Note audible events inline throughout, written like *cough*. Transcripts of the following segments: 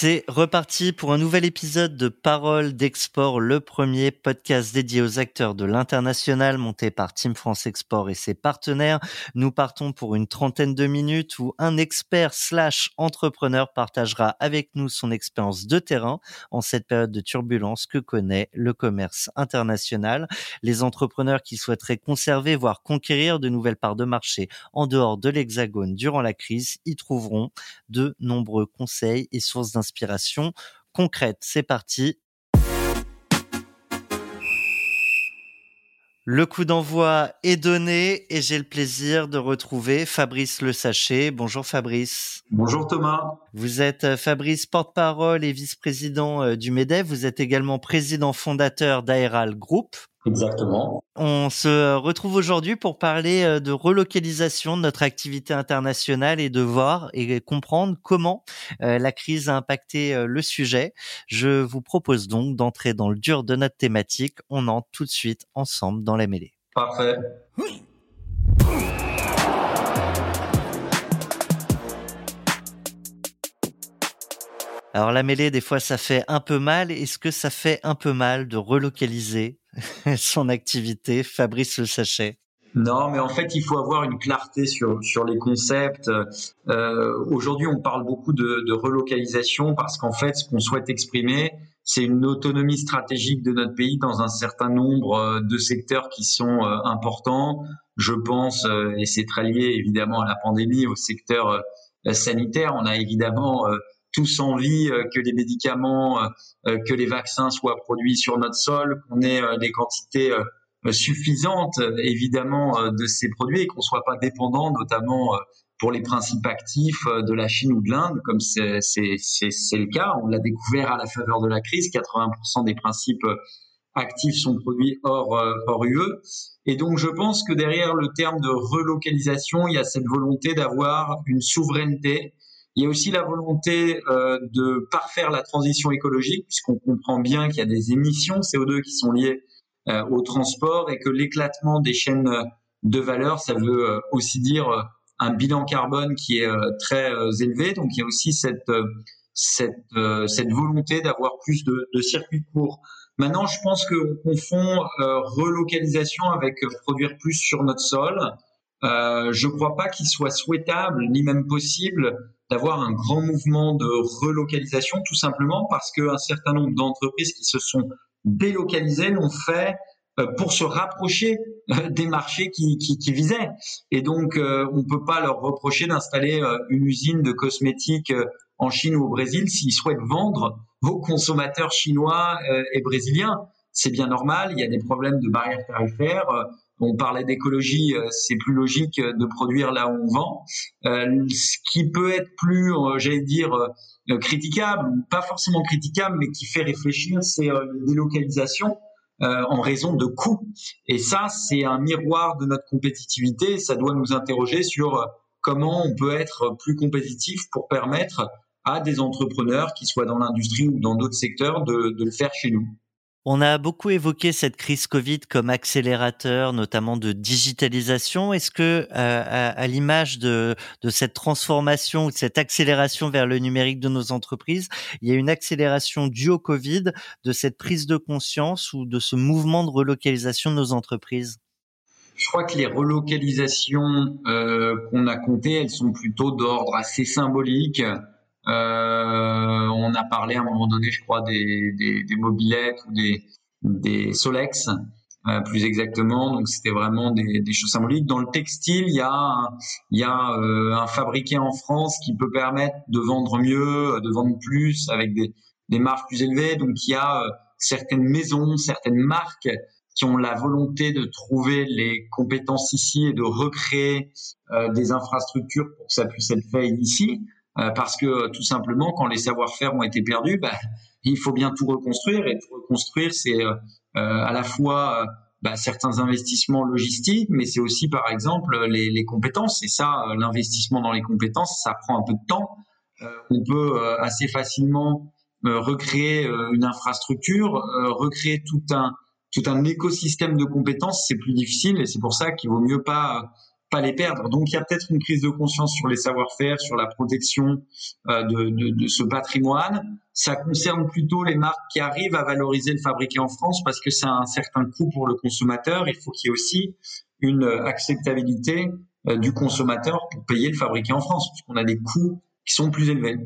C'est reparti pour un nouvel épisode de Parole d'Export, le premier podcast dédié aux acteurs de l'international monté par Team France Export et ses partenaires. Nous partons pour une trentaine de minutes où un expert slash entrepreneur partagera avec nous son expérience de terrain en cette période de turbulence que connaît le commerce international. Les entrepreneurs qui souhaiteraient conserver, voire conquérir de nouvelles parts de marché en dehors de l'hexagone durant la crise y trouveront de nombreux conseils et sources d'inspiration concrète. C'est parti. Le coup d'envoi est donné et j'ai le plaisir de retrouver Fabrice Le Sachet. Bonjour Fabrice. Bonjour Thomas. Vous êtes euh, Fabrice porte-parole et vice-président euh, du MEDEF. Vous êtes également président fondateur d'Aeral Group. Exactement. On se retrouve aujourd'hui pour parler euh, de relocalisation de notre activité internationale et de voir et comprendre comment euh, la crise a impacté euh, le sujet. Je vous propose donc d'entrer dans le dur de notre thématique. On entre tout de suite ensemble dans la mêlée. Parfait. Alors la mêlée, des fois, ça fait un peu mal. Est-ce que ça fait un peu mal de relocaliser *laughs* son activité Fabrice Le Sachet non, mais en fait, il faut avoir une clarté sur, sur les concepts. Euh, Aujourd'hui, on parle beaucoup de, relocalisation parce qu'en fait, ce qu'on souhaite exprimer, c'est une autonomie stratégique de notre pays dans un certain nombre euh, de secteurs qui sont euh, importants. Je pense, et c'est très lié évidemment à la pandémie, au secteur sanitaire. On a évidemment tous envie euh, que les médicaments, euh, euh, que les vaccins soient produits sur notre sol, qu'on ait des quantités suffisantes évidemment de ces produits et qu'on soit pas dépendant notamment pour les principes actifs de la Chine ou de l'Inde, comme c'est le cas. On l'a découvert à la faveur de la crise. 80% des principes actifs sont produits hors UE. Et donc, je pense que derrière le terme de relocalisation, il y a cette volonté d'avoir une souveraineté il y a aussi la volonté euh, de parfaire la transition écologique, puisqu'on comprend bien qu'il y a des émissions CO2 qui sont liées euh, au transport et que l'éclatement des chaînes de valeur, ça veut euh, aussi dire euh, un bilan carbone qui est euh, très élevé. Donc il y a aussi cette volonté d'avoir plus de, circuits courts. Maintenant, je pense qu'on confond relocalisation avec produire plus sur notre sol. Euh, je ne crois pas qu'il soit souhaitable ni même possible d'avoir un grand mouvement de relocalisation, tout simplement parce qu'un certain nombre d'entreprises qui se sont délocalisées l'ont fait euh, pour se rapprocher euh, des marchés qui, qui, qui visaient. Et donc, euh, on ne peut pas leur reprocher d'installer une usine de cosmétiques en Chine ou au Brésil s'ils souhaitent vendre aux consommateurs chinois et brésiliens. C'est bien normal, il y a des problèmes de barrières tarifaires on parlait d'écologie, euh, c'est plus logique de produire là où on vend. Euh, ce qui peut être plus, euh, j'allais dire, critiquable, pas forcément critiquable, mais qui fait réfléchir, c'est les délocalisations en raison de coûts. Et ça, c'est un miroir de notre compétitivité. Ça doit nous interroger sur comment on peut être plus compétitif pour permettre à des entrepreneurs, qui soient dans l'industrie ou dans d'autres secteurs, de, de le faire chez nous. On a beaucoup évoqué cette crise Covid comme accélérateur, notamment de digitalisation. Est-ce que, euh, à, l'image de, cette transformation ou de cette accélération vers le numérique de nos entreprises, il y a une accélération due au Covid de cette prise de conscience ou de ce mouvement de relocalisation de nos entreprises? Je crois que les relocalisations euh, qu'on a comptées, elles sont plutôt d'ordre assez symbolique. Euh, on a parlé à un moment donné, je crois, des, des, des mobilettes ou des, des Solex, euh, plus exactement. Donc c'était vraiment des, des, choses symboliques. Dans le textile, il y a, un, y a euh, un fabriqué en France qui peut permettre de vendre mieux, de vendre plus avec des, des marges plus élevées. Donc il y a euh, certaines maisons, certaines marques qui ont la volonté de trouver les compétences ici et de recréer euh, des infrastructures pour que ça puisse être fait ici. Euh, parce que tout simplement, quand les savoir-faire ont été perdus, bah, il faut bien tout reconstruire. Et tout reconstruire, c'est euh, euh, à la fois bah, certains investissements logistiques, mais c'est aussi, par exemple, les, les compétences. Et ça, l'investissement dans les compétences, ça prend un peu de temps. on peut assez facilement recréer une infrastructure, recréer tout un tout un écosystème de compétences, c'est plus difficile et c'est pour ça qu'il vaut mieux pas pas les perdre. Donc il y a peut-être une prise de conscience sur les savoir-faire, sur la protection euh, de, ce patrimoine. Ça concerne plutôt les marques qui arrivent à valoriser le fabriqué en France parce que ça a un certain coût pour le consommateur. Il faut qu'il y ait aussi une acceptabilité euh, du consommateur pour payer le fabriqué en France, puisqu'on a des coûts qui sont plus élevés.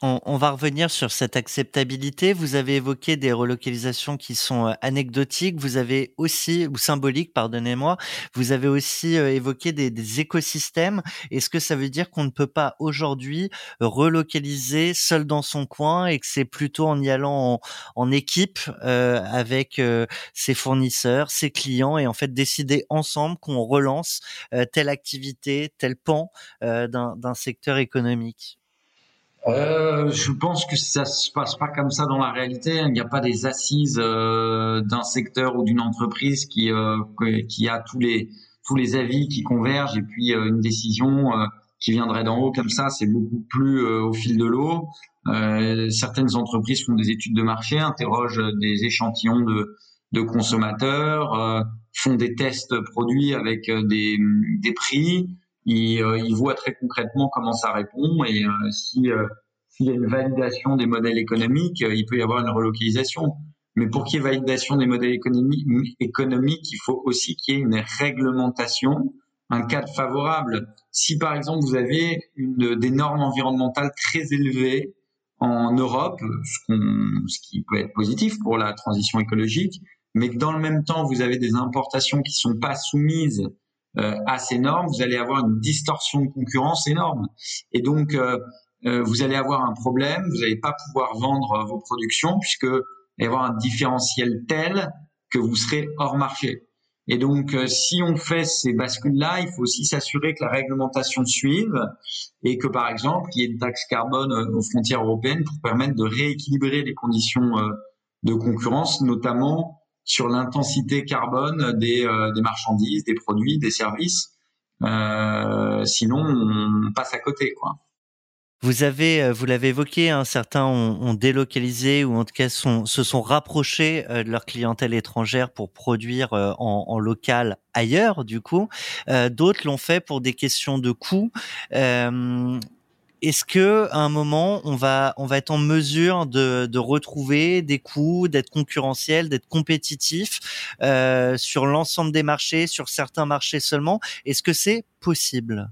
On, va revenir sur cette acceptabilité. Vous avez évoqué des relocalisations qui sont euh, anecdotiques. Vous avez aussi, ou symboliques, pardonnez-moi, vous avez aussi euh, évoqué des, écosystèmes. Est-ce que ça veut dire qu'on ne peut pas aujourd'hui relocaliser seul dans son coin et que c'est plutôt en y allant en, équipe euh, avec ses fournisseurs, ses clients et en fait décider ensemble qu'on relance telle activité, tel pan d'un secteur économique? Euh, je pense que ça se passe pas comme ça dans la réalité. Il n'y a pas des assises euh, d'un secteur ou d'une entreprise qui euh, qui a tous les tous les avis qui convergent et puis euh, une décision euh, qui viendrait d'en haut comme ça. C'est beaucoup plus au fil de l'eau. certaines entreprises font des études de marché, interrogent des échantillons de de consommateurs, font des tests produits avec des des prix il, euh, il voit très concrètement comment ça répond et euh, euh, s'il y a une validation des modèles économiques, il peut y avoir une relocalisation. Mais pour qu'il y ait validation des modèles économiques, il faut aussi qu'il y ait une réglementation, un cadre favorable. Si par exemple vous avez des normes environnementales très élevées en Europe, ce, ce qui peut être positif pour la transition écologique, mais que dans le même temps vous avez des importations qui sont pas soumises à ces normes, vous allez avoir une distorsion de concurrence énorme. Et donc, euh, euh, vous allez avoir un problème, vous n'allez pas pouvoir vendre vos productions puisque il va y avoir un différentiel tel que vous serez hors marché. Et donc, si on fait ces bascules-là, il faut aussi s'assurer que la réglementation suive et que, par exemple, il y ait une taxe carbone aux frontières européennes pour permettre de rééquilibrer les conditions de concurrence, notamment sur l'intensité carbone des, euh, des, marchandises, des produits, des services. Euh, sinon, on passe à côté, quoi. Vous euh, l'avez évoqué, hein, certains ont, délocalisé ou en tout cas se sont rapprochés de leur clientèle étrangère pour produire en, local ailleurs, du coup. D'autres l'ont fait pour des questions de coûts. Est-ce que à un moment on va on va être en mesure de, de retrouver des coûts, d'être concurrentiel, d'être compétitif euh, sur l'ensemble des marchés, sur certains marchés seulement? Est-ce que c'est possible?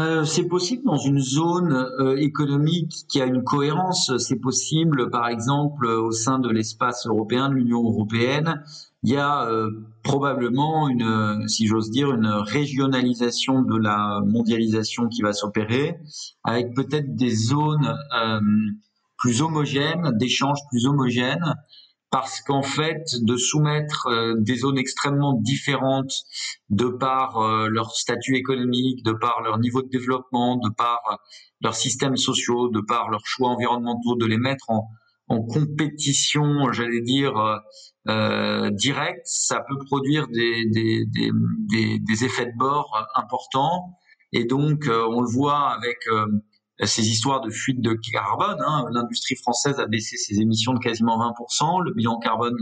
Euh, c'est possible dans une zone euh, économique qui a une cohérence. C'est possible, par exemple, au sein de l'espace européen, de l'Union européenne, il y a euh, probablement une, si j'ose dire, une régionalisation de la mondialisation qui va s'opérer, avec peut-être des zones plus homogènes, d'échanges plus homogènes, parce qu'en fait, de soumettre euh, des zones extrêmement différentes de par leur statut économique, de par leur niveau de développement, de par leurs systèmes sociaux, de par leurs choix environnementaux, de les mettre en, en compétition, j'allais dire, euh, euh, direct, ça peut produire des, des, des, des, effets de bord importants. Et donc, euh, on le voit avec euh, ces histoires de fuite de carbone. Hein. L'industrie française a baissé ses émissions de quasiment 20%. Le bilan carbone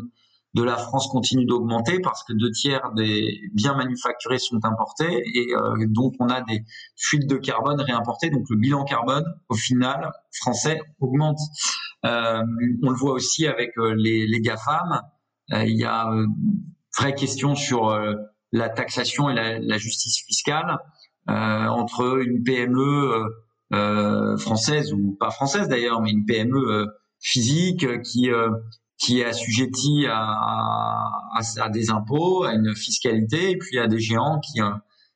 de la France continue d'augmenter parce que deux tiers des biens manufacturés sont importés et euh, donc on a des fuites de carbone réimportées. Donc le bilan carbone, au final, français augmente. Euh, on le voit aussi avec euh, les, les GAFAM. il y a une vraie question sur la taxation et la, la justice fiscale entre une PME française ou pas française d'ailleurs, mais une PME physique qui qui est assujetti à, à, à, des impôts, à une fiscalité, et puis à des géants qui euh,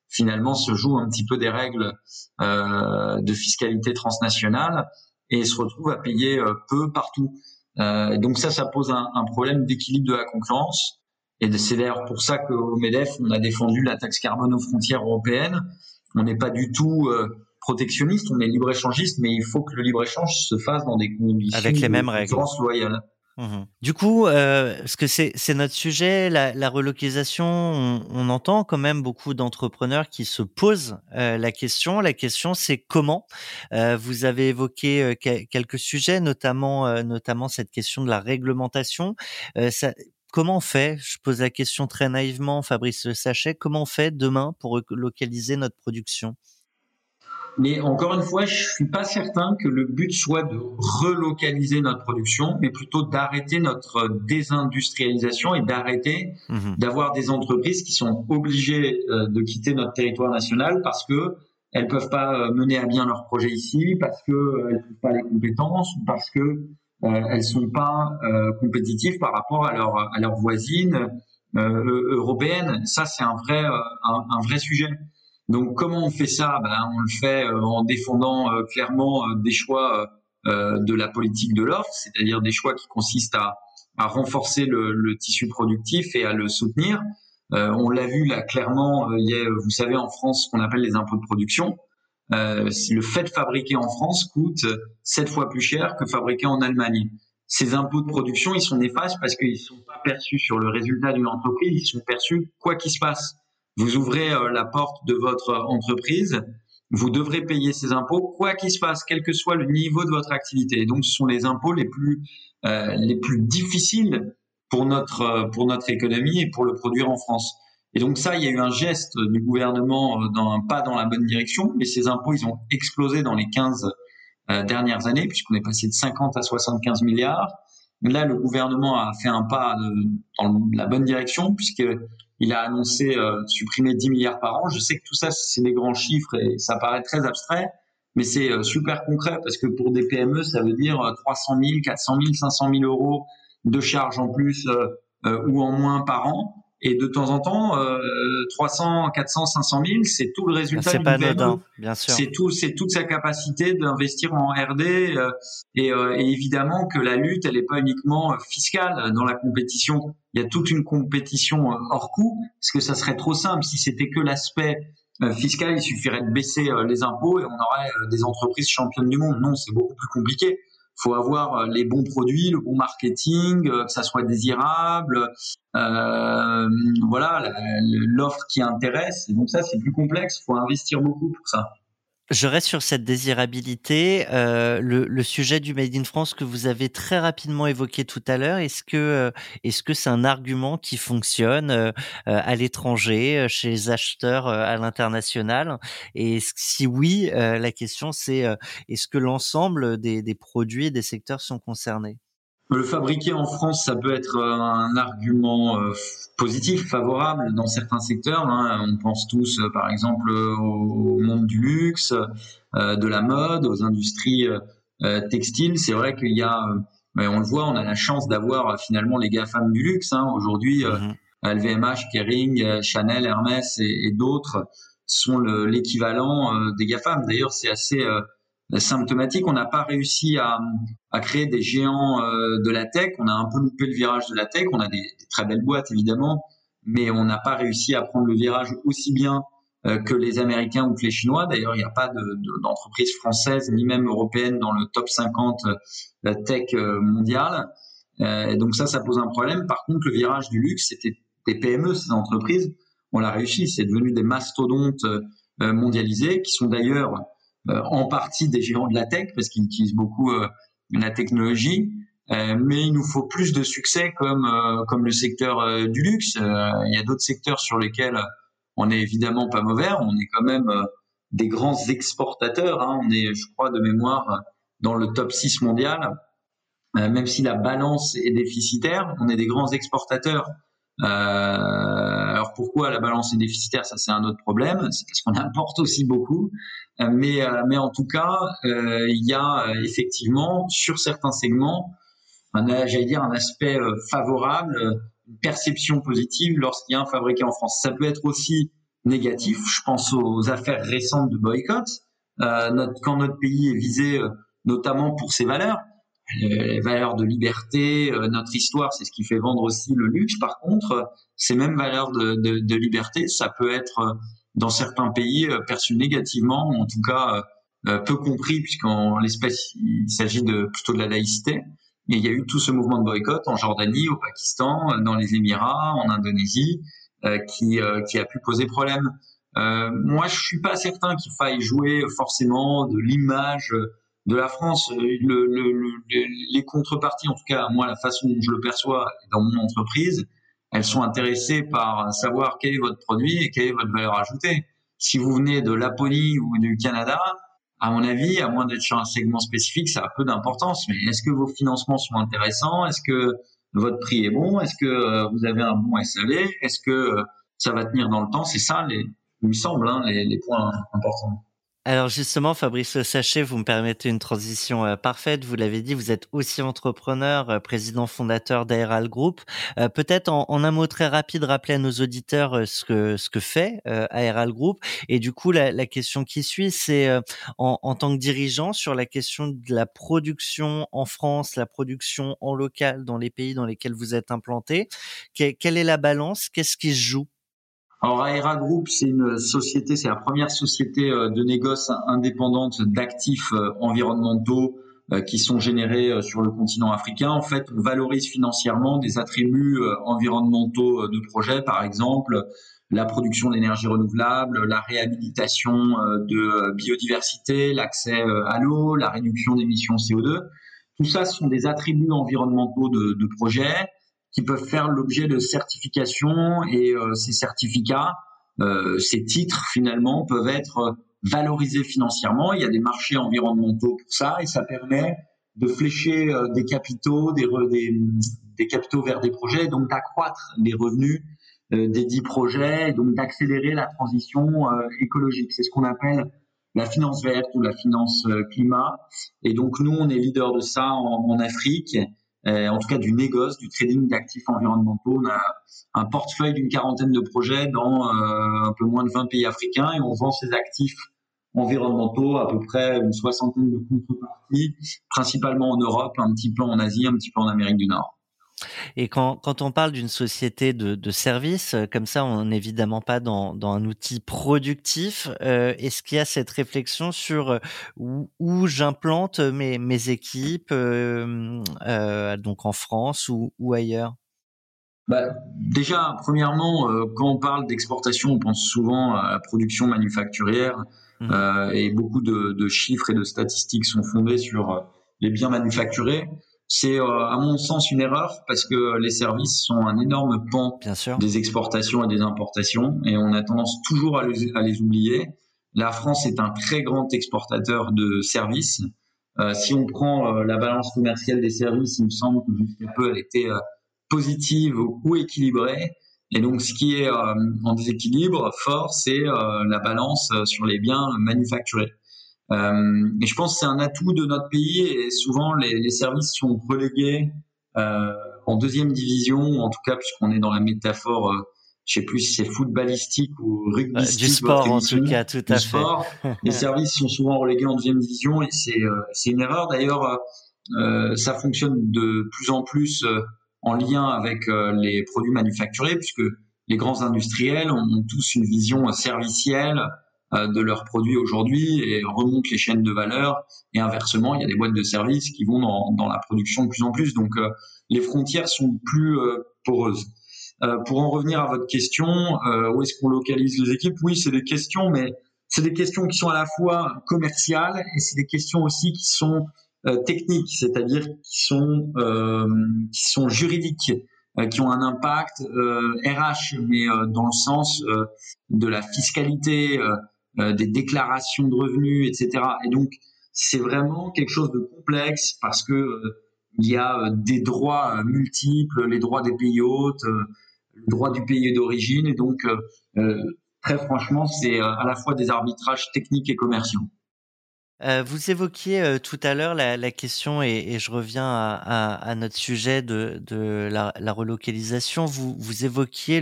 finalement se jouent un petit peu des règles euh, de fiscalité transnationale et se retrouvent à payer euh, peu partout. Euh, donc ça, ça pose un, un problème d'équilibre de la concurrence. Et c'est d'ailleurs pour ça qu'au MEDEF, on a défendu la taxe carbone aux frontières européennes. On n'est pas du tout euh, protectionniste, on est libre-échangiste, mais il faut que le libre-échange se fasse dans des conditions avec les mêmes règles loyales. Mmh du coup, euh, parce que c'est notre sujet, la, relocalisation, on, entend quand même beaucoup d'entrepreneurs qui se posent euh, la question. La question, c'est comment. Euh, vous avez évoqué quelques sujets, notamment notamment cette question de la réglementation. Ça, comment on fait? Je pose la question très naïvement, Fabrice Sachet. Comment on fait demain pour localiser notre production? Mais encore une fois, je suis pas certain que le but soit de relocaliser notre production, mais plutôt d'arrêter notre désindustrialisation et d'arrêter mhm. d'avoir des entreprises qui sont obligées euh, de quitter notre territoire national parce que elles peuvent pas euh, mener à bien leur projet ici, parce que euh, elles trouvent pas les compétences, ou parce que euh, elles sont pas compétitives par rapport à leurs à leurs voisines européennes. Ça, c'est un vrai un, un vrai sujet. Donc comment on fait ça? Ben, On le fait euh, en défendant euh, clairement euh, des choix de la politique de l'offre, c'est-à-dire des choix qui consistent à, renforcer le, tissu productif et à le soutenir. on l'a vu là clairement, vous savez en France ce qu'on appelle les impôts de production. Le fait de fabriquer en France coûte sept fois plus cher que fabriquer en Allemagne. Ces impôts de production, ils sont néfastes parce qu'ils sont pas perçus sur le résultat d'une entreprise, ils sont perçus quoi qu'il se passe. Vous ouvrez euh, la porte de votre entreprise, vous devrez payer ces impôts quoi qu'il se passe, quel que soit le niveau de votre activité. Donc, ce sont les impôts les plus euh, les plus difficiles pour notre euh, pour notre économie et pour le produire en France. Et donc ça, il y a eu un geste du gouvernement dans un pas dans la bonne direction, mais ces impôts, ils ont explosé dans les 15 dernières années, puisqu'on est passé de 50 à 75 milliards. Là, le gouvernement a fait un pas dans la bonne direction, puisque il a annoncé euh, supprimer 10 milliards par an. Je sais que tout ça, c'est des grands chiffres et ça paraît très abstrait, mais c'est euh, super concret parce que pour des PME, ça veut dire 300 000, 400 000, 500 000 euros de charges en plus euh, ou en moins par an. Et de temps en temps, euh, 300, 400, 500 000, c'est tout le résultat du pas anodin, bien sûr. C'est tout, c'est toute sa capacité d'investir en R&D euh, et, euh, et, évidemment que la lutte, elle n'est pas uniquement fiscale dans la compétition. Il y a toute une compétition hors coût, parce que ça serait trop simple si c'était que l'aspect fiscal. Il suffirait de baisser les impôts et on aurait des entreprises championnes du monde. Non, c'est beaucoup plus compliqué faut avoir euh, les bons produits, le bon marketing, euh, que ça soit désirable, euh, voilà, l'offre qui intéresse. Et donc ça, c'est plus complexe. Faut investir beaucoup pour ça. Je reste sur cette désirabilité. Euh, le, le, sujet du Made in France que vous avez très rapidement évoqué tout à l'heure, est-ce que euh, est-ce que c'est un argument qui fonctionne euh, à l'étranger, chez les acheteurs à l'international? Et si oui, la question c'est est-ce que l'ensemble des, des produits et des secteurs sont concernés? Le fabriquer en France, ça peut être euh, un argument euh, positif, favorable dans certains secteurs. Hein. On pense tous, euh, par exemple, au monde du luxe, de la mode, aux industries textiles. C'est vrai qu'il y a, on le voit, on a la chance d'avoir finalement les GAFAM du luxe. Hein. Aujourd'hui, LVMH. Kering, Chanel, Hermès et, d'autres sont l'équivalent des GAFAM. D'ailleurs, c'est assez symptomatique. On n'a pas réussi à, créer des géants euh, de la tech. On a un peu loupé le virage de la tech. On a des, très belles boîtes évidemment, mais on n'a pas réussi à prendre le virage aussi bien euh, que les Américains ou que les Chinois. D'ailleurs, il n'y a pas d'entreprise de, française ni même européenne dans le top 50 la euh, tech mondiale. donc ça, ça pose un problème. Par contre, le virage du luxe, c'était des PME, ces entreprises. On l'a réussi. C'est devenu des mastodontes mondialisés qui sont d'ailleurs en partie des géants de la tech parce qu'ils utilisent beaucoup euh, la technologie. Euh, mais il nous faut plus de succès comme comme le secteur du luxe. il y a d'autres secteurs sur lesquels on n'est évidemment pas mauvais. On est quand même des grands exportateurs. Hein. On est, je crois, de mémoire dans le top 6 mondial. même si la balance est déficitaire, on est des grands exportateurs. Euh, pourquoi la balance est déficitaire Ça c'est un autre problème. C'est parce qu'on importe aussi beaucoup. Euh, mais euh, mais en tout cas, il y a effectivement sur certains segments, j'allais dire un aspect favorable, une perception positive lorsqu'il y a un fabriqué en France. Ça peut être aussi négatif. Je pense aux affaires récentes de boycott. Quand notre pays est visé notamment pour ses valeurs, les valeurs de liberté, euh, notre histoire, c'est ce qui fait vendre aussi le luxe. Par contre, ces mêmes valeurs de, de, de liberté, ça peut être euh, dans certains pays euh, perçu négativement, ou en tout cas peu compris, puisqu'en l'espèce, il s'agit de plutôt de la laïcité. Et il y a eu tout ce mouvement de boycott en Jordanie, au Pakistan, dans les Émirats, en Indonésie, qui, qui a pu poser problème. Euh, moi, je suis pas certain qu'il faille jouer forcément de l'image de la France. Le, le, les contreparties, en tout cas, moi, la façon dont je le perçois dans mon entreprise, elles sont intéressées par savoir quel est votre produit et quelle est votre valeur ajoutée. Si vous venez de Laponie ou du Canada, à mon avis, à moins d'être sur un segment spécifique, ça a peu d'importance. Mais est-ce que vos financements sont intéressants? Est-ce que votre prix est bon? Est-ce que euh, vous avez un bon SAV Est-ce que euh, ça va tenir dans le temps? C'est ça les, il me semble, hein, les, les points importants. Alors justement, Fabrice Sachet, vous me permettez une transition euh, parfaite. Vous l'avez dit, vous êtes aussi entrepreneur, euh, président fondateur d'Aeral Group. Euh, peut-être en, en, un mot très rapide, rappeler à nos auditeurs ce que ce que fait Aeral Group. Et du coup, la, la question qui suit, c'est en, en, tant que dirigeant sur la question de la production en France, la production en local dans les pays dans lesquels vous êtes implanté. quelle est la balance? Qu'est-ce qui se joue? Alors Aera Group, c'est une société, c'est la première société euh, de négoce indépendante d'actifs euh, environnementaux euh, qui sont générés sur le continent africain. En fait, on valorise financièrement des attributs environnementaux de projets, par exemple la production d'énergie renouvelable, la réhabilitation de biodiversité, l'accès à l'eau, la réduction d'émissions CO2. Tout ça ce sont des attributs environnementaux de, de projets qui peuvent faire l'objet de certifications et euh, ces certificats, euh, ces titres finalement peuvent être valorisés financièrement. Il y a des marchés environnementaux pour ça et ça permet de flécher euh, des capitaux, des, des, des, capitaux vers des projets, donc d'accroître les revenus des dix projets, et donc d'accélérer la transition écologique. C'est ce qu'on appelle la finance verte ou la finance climat. Et donc nous, on est leader de ça en, en Afrique. Euh, en tout cas du négoce, du trading d'actifs environnementaux. On a un portefeuille d'une quarantaine de projets dans euh, un peu moins de 20 pays africains et on vend ces actifs environnementaux, à peu près une soixantaine de contreparties, principalement en Europe, un petit peu en Asie, un petit peu en Amérique du Nord. Et quand, quand on parle d'une société de, de service, euh, comme ça, on n'est évidemment pas dans, dans un outil productif. Euh, Est-ce qu'il y a cette réflexion sur euh, où, où j'implante mes, mes équipes, euh, euh, donc en France ou, ou ailleurs? Bah, déjà, premièrement, quand on parle d'exportation, on pense souvent à la production manufacturière mmh. et beaucoup de, de, chiffres et de statistiques sont fondés sur les biens manufacturés. C'est euh, à mon sens une erreur parce que les services sont un énorme pan des exportations et des importations et on a tendance toujours à les, à les oublier. La France est un très grand exportateur de services. Euh, si on prend euh, la balance commerciale des services, il me semble que jusqu'à peu elle était euh, positive ou équilibrée. Et donc, ce qui est en déséquilibre fort, c'est la balance sur les biens manufacturés. Euh, et je pense que c'est un atout de notre pays et souvent les, les services sont relégués euh, en deuxième division, en tout cas puisqu'on est dans la métaphore, euh, je sais plus si c'est footballistique ou rugbystique. du sport en tout cas, tout à sport. fait. les *laughs* services sont souvent relégués en deuxième division et c'est euh, une erreur. D'ailleurs, euh, ça fonctionne de plus en plus en lien avec les produits manufacturés puisque les grands industriels ont tous une vision servicielle de leurs produits aujourd'hui et remontent les chaînes de valeur. Et inversement, il y a des boîtes de services qui vont dans, dans la production de plus en plus. Donc, euh, les frontières sont plus euh, poreuses. pour en revenir à votre question, où est-ce qu'on localise les équipes? Oui, c'est des questions, mais c'est des questions qui sont à la fois commerciales et c'est des questions aussi qui sont techniques, c'est-à-dire qui sont qui sont juridiques qui ont un impact euh, RH, mais euh, dans le sens euh, de la fiscalité, euh, des déclarations de revenus, etc. Et donc, c'est vraiment quelque chose de complexe parce que euh, il y a euh, des droits multiples, les droits des pays hôtes, le droit du pays d'origine, et donc très franchement, c'est à la fois des arbitrages techniques et commerciaux. Euh, vous évoquiez euh, tout à l'heure la, la, question, et, et je reviens à, à, à, notre sujet de, de la, la, relocalisation. Vous, vous évoquiez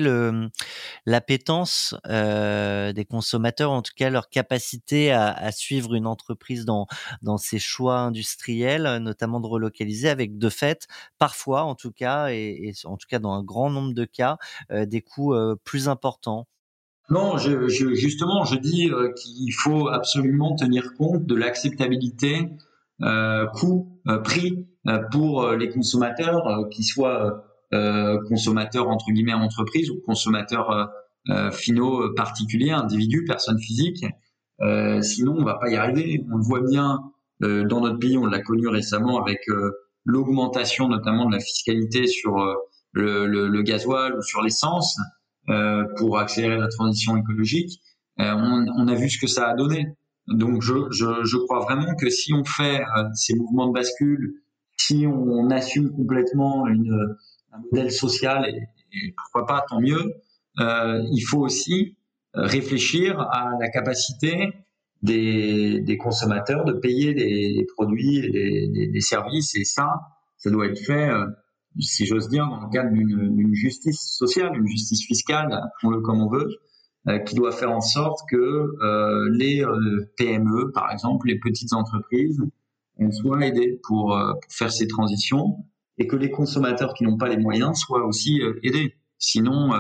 l'appétence euh, des consommateurs, en tout cas leur capacité à, à, suivre une entreprise dans, dans ses choix industriels, notamment de relocaliser, avec de fait, parfois en tout cas, et, et en tout cas dans un grand nombre de cas, euh, des coûts euh, plus importants. Non, je, je, justement, je dis euh, qu'il faut absolument tenir compte de l'acceptabilité euh, coût prix pour les consommateurs, qui soient consommateurs entre guillemets entreprises ou consommateurs finaux particuliers, individus, personnes physiques. sinon, on va pas y arriver. On le voit bien dans notre pays, on l'a connu récemment avec l'augmentation notamment de la fiscalité sur le, le, le gasoil ou sur l'essence pour accélérer la transition écologique. On, on, a vu ce que ça a donné. Donc je, crois vraiment que si on fait euh, ces mouvements de bascule, si on assume complètement un modèle social, et, pourquoi pas, tant mieux, euh, il faut aussi réfléchir à la capacité des, consommateurs de payer des, produits des, des, services. Et ça, ça doit être fait, euh, si j'ose dire, dans le cadre d'une justice sociale, une justice fiscale, appelons-le comme on veut, euh, qui doit faire en sorte que euh, les euh, PME, par exemple, les petites entreprises, soient aidées pour, pour, faire ces transitions et que les consommateurs qui n'ont pas les moyens soient aussi aidés. Sinon,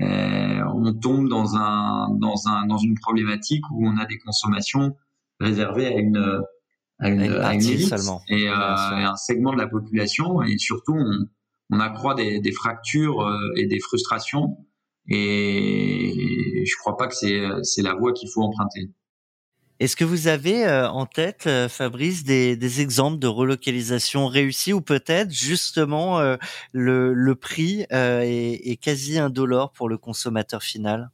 on tombe dans, un, dans, un, dans une problématique où on a des consommations réservées à une, à une, à une élite. et, et, un segment de la population et surtout on, on accroît des, des fractures et des frustrations. Et je crois pas que c'est c'est la voie qu'il faut emprunter. Est-ce que vous avez euh, en tête, euh, Fabrice, des, des, exemples de relocalisation réussie ou peut-être justement euh, le, le, prix est, est, quasi indolore pour le consommateur final?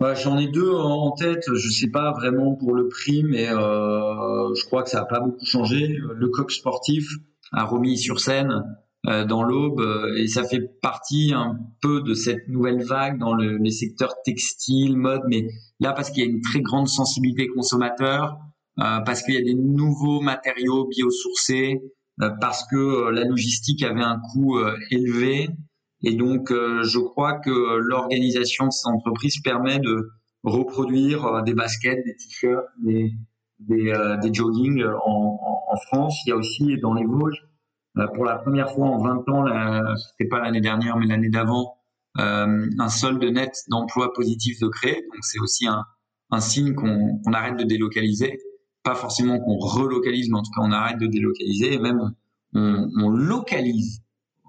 Bah, J'en ai deux en tête. Je sais pas vraiment pour le prix, mais je crois que ça n'a pas beaucoup changé. Le coq sportif a remis sur scène euh, dans l'aube euh, et ça fait partie un peu de cette nouvelle vague dans le, les secteurs textiles, mode, mais là parce qu'il y a une très grande sensibilité consommateur, euh, parce qu'il y a des nouveaux matériaux biosourcés, parce que la logistique avait un coût élevé et donc je crois que l'organisation de ces entreprises permet de reproduire des baskets, des t-shirts, des, des, des joggings en, en, France. Il y a aussi dans les Vosges euh, pour la première fois en 20 ans, c'était pas l'année dernière, mais l'année d'avant, euh, un solde net d'emplois positifs de créer. Donc c'est aussi un, un signe qu'on arrête de délocaliser. Pas forcément qu'on relocalise, mais en tout cas on arrête de délocaliser et même on, on localise.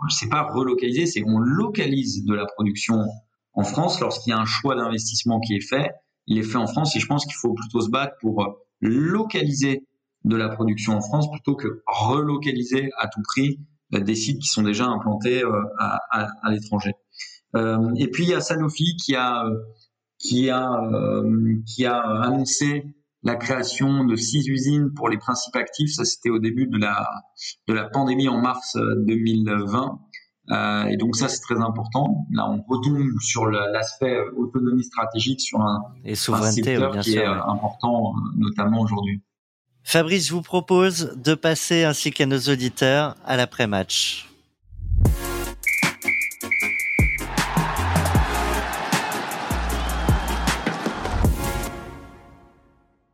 C'est pas relocaliser, c'est on localise de la production en France lorsqu'il y a un choix d'investissement qui est fait. Il est fait en France et je pense qu'il faut plutôt se battre pour localiser de la production en France plutôt que relocaliser à tout prix euh, des sites qui sont déjà implantés euh, à, à, l'étranger. Euh, et puis il y a Sanofi qui a qui a qui a annoncé la création de six usines pour les principes actifs. Ça, c'était au début de la de la pandémie en mars 2020. Euh, et donc ça, c'est très important. Là, on retombe sur l'aspect autonomie stratégique sur un, et souveraineté, un secteur qui est important, notamment aujourd'hui. Fabrice vous propose de passer ainsi qu'à nos auditeurs à l'après-match.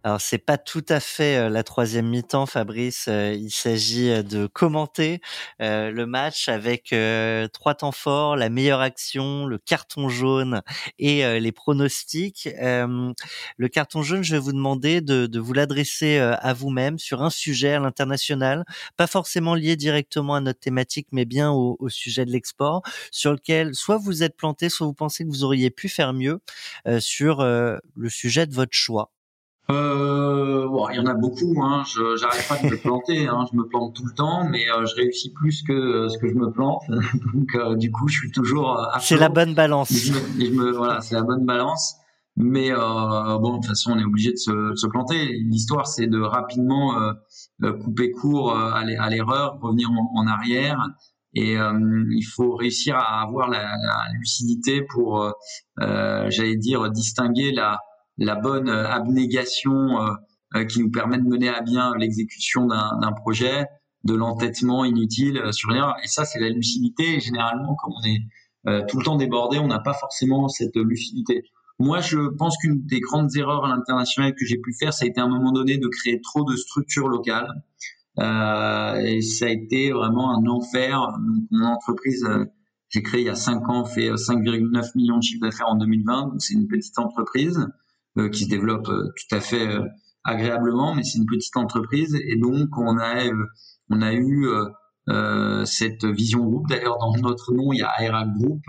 Alors c'est pas tout à fait la troisième mi-temps, Fabrice. Il s'agit de commenter le match avec trois temps forts, la meilleure action, le carton jaune et les pronostics. le carton jaune, je vais vous demander de, vous l'adresser à vous-même sur un sujet à l'international, pas forcément lié directement à notre thématique, mais bien au sujet de l'export, sur lequel soit vous êtes planté, soit vous pensez que vous auriez pu faire mieux sur le sujet de votre choix. Euh, bon, il y en a beaucoup. Hein. Je j'arrête pas de me planter. Hein. Je me plante tout le temps, mais euh, je réussis plus que euh, ce que je me plante. *laughs* Donc, euh, du coup, je suis toujours. c'est la bonne balance. je me, je me, voilà, c'est la bonne balance. Mais bon, de toute façon, on est obligé de se, de se planter. L'histoire, c'est de rapidement couper court à l'erreur, revenir en, en, arrière. Et il faut réussir à avoir la, la lucidité pour, j'allais dire, distinguer la la bonne euh, abnégation euh, euh, qui nous permet de mener à bien l'exécution d'un projet, de l'entêtement inutile sur rien. Et ça, c'est la lucidité. Généralement, quand on est tout le temps débordé, on n'a pas forcément cette lucidité. Moi, je pense qu'une des grandes erreurs à l'international que j'ai pu faire, ça a été à un moment donné de créer trop de structures locales. Euh, et ça a été vraiment un enfer. Mon entreprise, euh, j'ai créé il y a 5 ans, fait 5,9 millions de chiffres d'affaires en 2020. Donc, c'est une petite entreprise. Euh, qui se développe euh, tout à fait euh, agréablement, mais c'est une petite entreprise et donc on a eu cette vision groupe. D'ailleurs, dans notre nom, il y a ARA Group,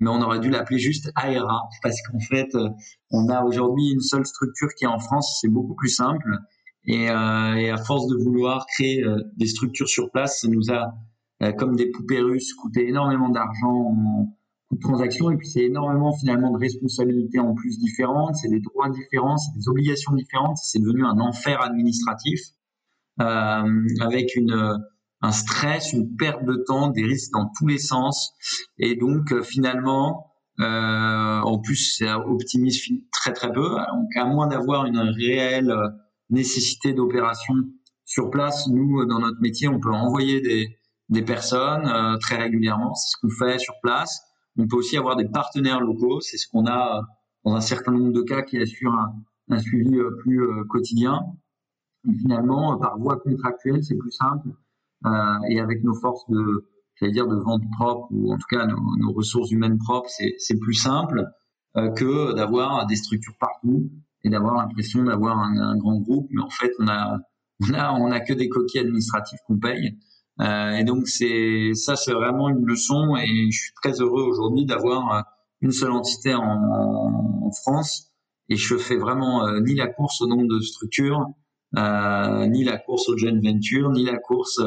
mais on aurait dû l'appeler juste ARA parce qu'en fait, on a aujourd'hui une seule structure qui est en France. C'est beaucoup plus simple. Et, à force de vouloir créer des structures sur place, ça nous a, comme des poupées russes, coûté énormément d'argent de transaction. Et puis c'est énormément finalement de responsabilités en plus différentes, c'est des droits différents, c'est des obligations différentes. C'est devenu un enfer administratif avec une un stress, une perte de temps, des risques dans tous les sens. Et donc finalement, euh, en plus, ça optimise très très peu. Donc à moins d'avoir une réelle nécessité d'opération sur place, nous, dans notre métier, on peut envoyer des, des personnes euh, très régulièrement. C'est ce qu'on fait sur place. On peut aussi avoir des partenaires locaux. C'est ce qu'on a euh, dans un certain nombre de cas qui assurent un, suivi euh, plus quotidien. Et finalement, par voie contractuelle, c'est plus simple. et avec nos forces de, dire, de vente propre ou en tout cas nos, nos ressources humaines propres, c'est plus simple que d'avoir des structures partout et d'avoir l'impression d'avoir un, un, grand groupe, mais en fait on a on a on a que des coquilles administratives qu'on paye. Euh, et donc c'est ça c'est vraiment une leçon et je suis très heureux aujourd'hui d'avoir euh, une seule entité en, France et je fais vraiment euh, ni la course au nombre de structures, ni la course aux joint ventures, ni la course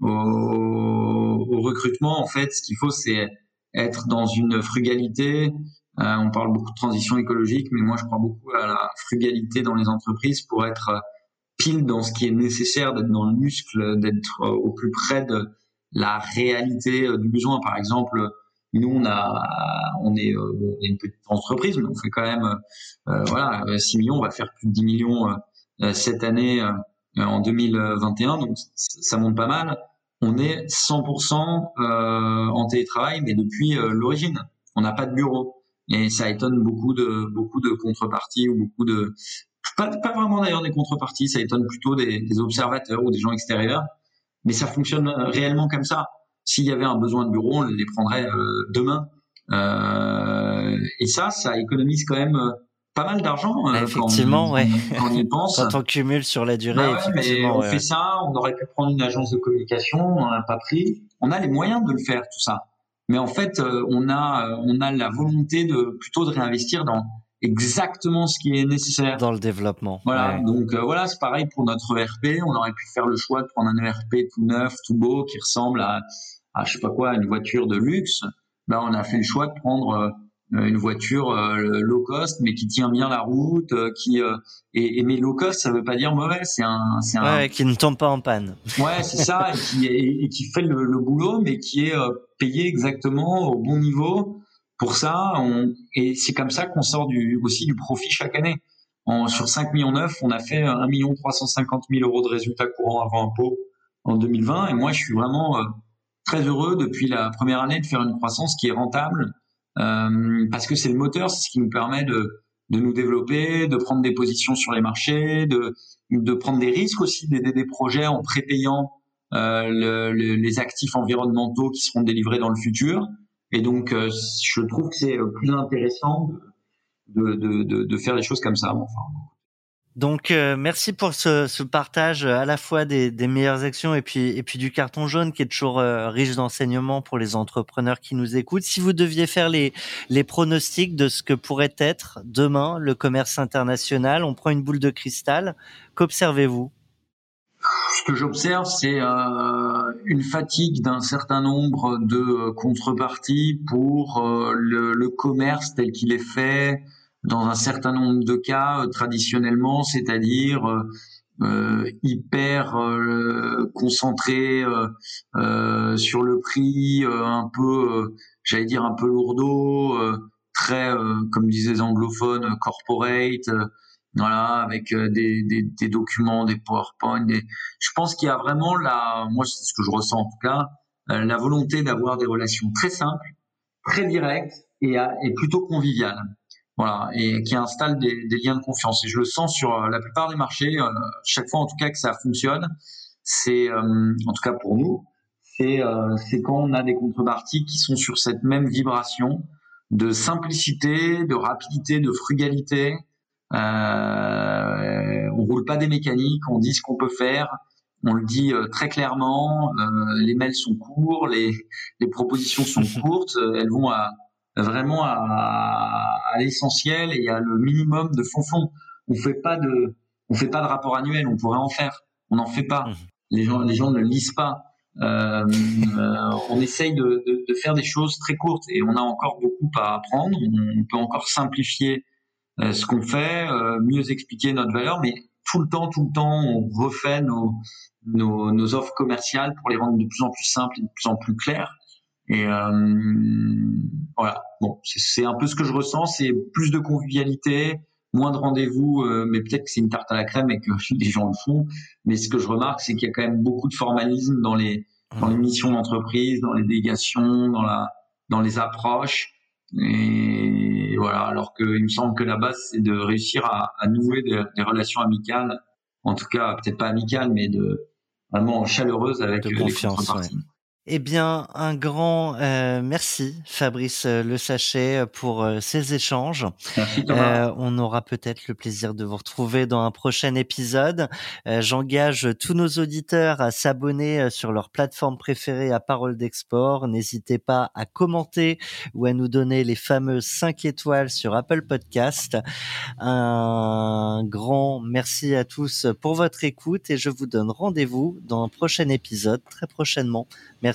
au, recrutement. En fait, ce qu'il faut c'est être dans une frugalité, on parle beaucoup de transition écologique, mais moi je crois beaucoup à la frugalité dans les entreprises pour être dans ce qui est nécessaire, d'être dans le muscle, d'être euh, au plus près de la réalité du besoin. Par exemple, nous on a, on est, une petite entreprise, mais on fait quand même, euh, voilà, 6 millions, on va faire plus de 10 millions cette année en 2021, donc ça monte pas mal. On est 100% en télétravail, mais depuis l'origine. On n'a pas de bureau et ça étonne beaucoup de beaucoup de contreparties ou beaucoup de pas, pas vraiment d'ailleurs des contreparties, ça étonne plutôt des, des, observateurs ou des gens extérieurs, mais ça fonctionne réellement comme ça. S'il y avait un besoin de bureau, on les prendrait euh, demain. Euh, et ça, ça économise quand même euh, pas mal d'argent. Euh, effectivement, quand ouais. *laughs* Quand on y pense. quand on cumule sur la durée, bah ouais, mais on fait ça. On aurait pu prendre une agence de communication, on n'en a pas pris. On a les moyens de le faire, tout ça. Mais en fait, euh, on a, euh, on a la volonté de plutôt de réinvestir dans exactement ce qui est nécessaire dans le développement. Voilà, donc euh, voilà, c'est pareil pour notre ERP. On aurait pu faire le choix de prendre un ERP tout neuf, tout beau, qui ressemble à, à je sais pas quoi, une voiture de luxe. Là, on a fait le choix de prendre une voiture low cost, mais qui tient bien la route, qui et, et, mais low cost, ça veut pas dire mauvais, c'est un, c'est un ouais, qui ne tombe pas en panne. Ouais, c'est ça, et qui, et, qui fait le, le, boulot, mais qui est payé exactement au bon niveau. Pour ça, on, et c'est comme ça qu'on sort du, aussi du profit chaque année. En, sur 5 millions 9, on a fait 1 million 350 000 euros de résultats courants avant impôt en 2020. Et moi, je suis vraiment euh, très heureux depuis la première année de faire une croissance qui est rentable euh, parce que c'est le moteur, c'est ce qui nous permet de, de nous développer, de prendre des positions sur les marchés, de, de prendre des risques aussi, d'aider des projets en prépayant euh, le, le, les actifs environnementaux qui seront délivrés dans le futur. Et donc, euh, je trouve que c'est plus intéressant de, faire des choses comme ça. Enfin, donc euh, merci pour ce, partage à la fois des, meilleures actions et puis et puis du carton jaune qui est toujours euh, riche d'enseignements pour les entrepreneurs qui nous écoutent. Si vous deviez faire les pronostics de ce que pourrait être demain le commerce international, on prend une boule de cristal. Qu'observez-vous? Que j'observe, c'est euh, une fatigue d'un certain nombre de contreparties pour euh, le, le, commerce tel qu'il est fait dans un certain nombre de cas euh, traditionnellement, c'est-à-dire euh, hyper concentré sur le prix, un peu, j'allais dire un peu lourdeau, très, comme disaient les anglophones, corporate voilà, avec euh, des, des, des, documents, des PowerPoint. Des... Je pense qu'il y a vraiment la, moi c'est ce que je ressens en tout cas, euh, la volonté d'avoir des relations très simples, très directes et, et plutôt conviviales. Voilà, et qui installe des, des, liens de confiance. Et je le sens sur euh, la plupart des marchés, chaque fois en tout cas que ça fonctionne, c'est, en tout cas pour nous, c'est c'est quand on a des contreparties qui sont sur cette même vibration de simplicité, de rapidité, de frugalité, euh, on roule pas des mécaniques, on dit ce qu'on peut faire. on le dit très clairement, les mails sont courts, les, les propositions sont *laughs* courtes, elles vont à, vraiment à, à l'essentiel et à le minimum de fond fond. On fait pas de on fait pas de rapport annuel, on pourrait en faire, on n'en fait pas. Mmh. Les gens les gens ne lisent pas. Euh, euh, on essaye de, de, de, faire des choses très courtes et on a encore beaucoup à apprendre. On peut encore simplifier euh, ce qu'on fait, euh, mieux expliquer notre valeur, mais tout le temps, tout le temps, on refait nos, nos, nos offres commerciales pour les rendre de plus en plus simples et de plus en plus claires. Et euh, voilà, bon, c'est un peu ce que je ressens, c'est plus de convivialité, moins de rendez-vous, euh, mais peut-être que c'est une tarte à la crème et que *laughs* des gens le font. Mais ce que je remarque, c'est qu'il y a quand même beaucoup de formalisme dans les dans les missions d'entreprise, dans les délégations, dans la dans les approches. Et voilà, alors qu'il me semble que la base, c'est de réussir à, à nouer des, des, relations amicales, en tout cas peut-être pas amicales, mais de vraiment chaleureuses avec de confiance, les eh bien, un grand euh, merci, Fabrice euh, Le Sachet, pour euh, ces échanges. Merci, on aura peut-être le plaisir de vous retrouver dans un prochain épisode. J'engage tous nos auditeurs à s'abonner sur leur plateforme préférée à Parole d'Export. N'hésitez pas à commenter ou à nous donner les fameuses 5 étoiles sur Apple Podcast. Un grand merci à tous pour votre écoute et je vous donne rendez-vous dans un prochain épisode très prochainement.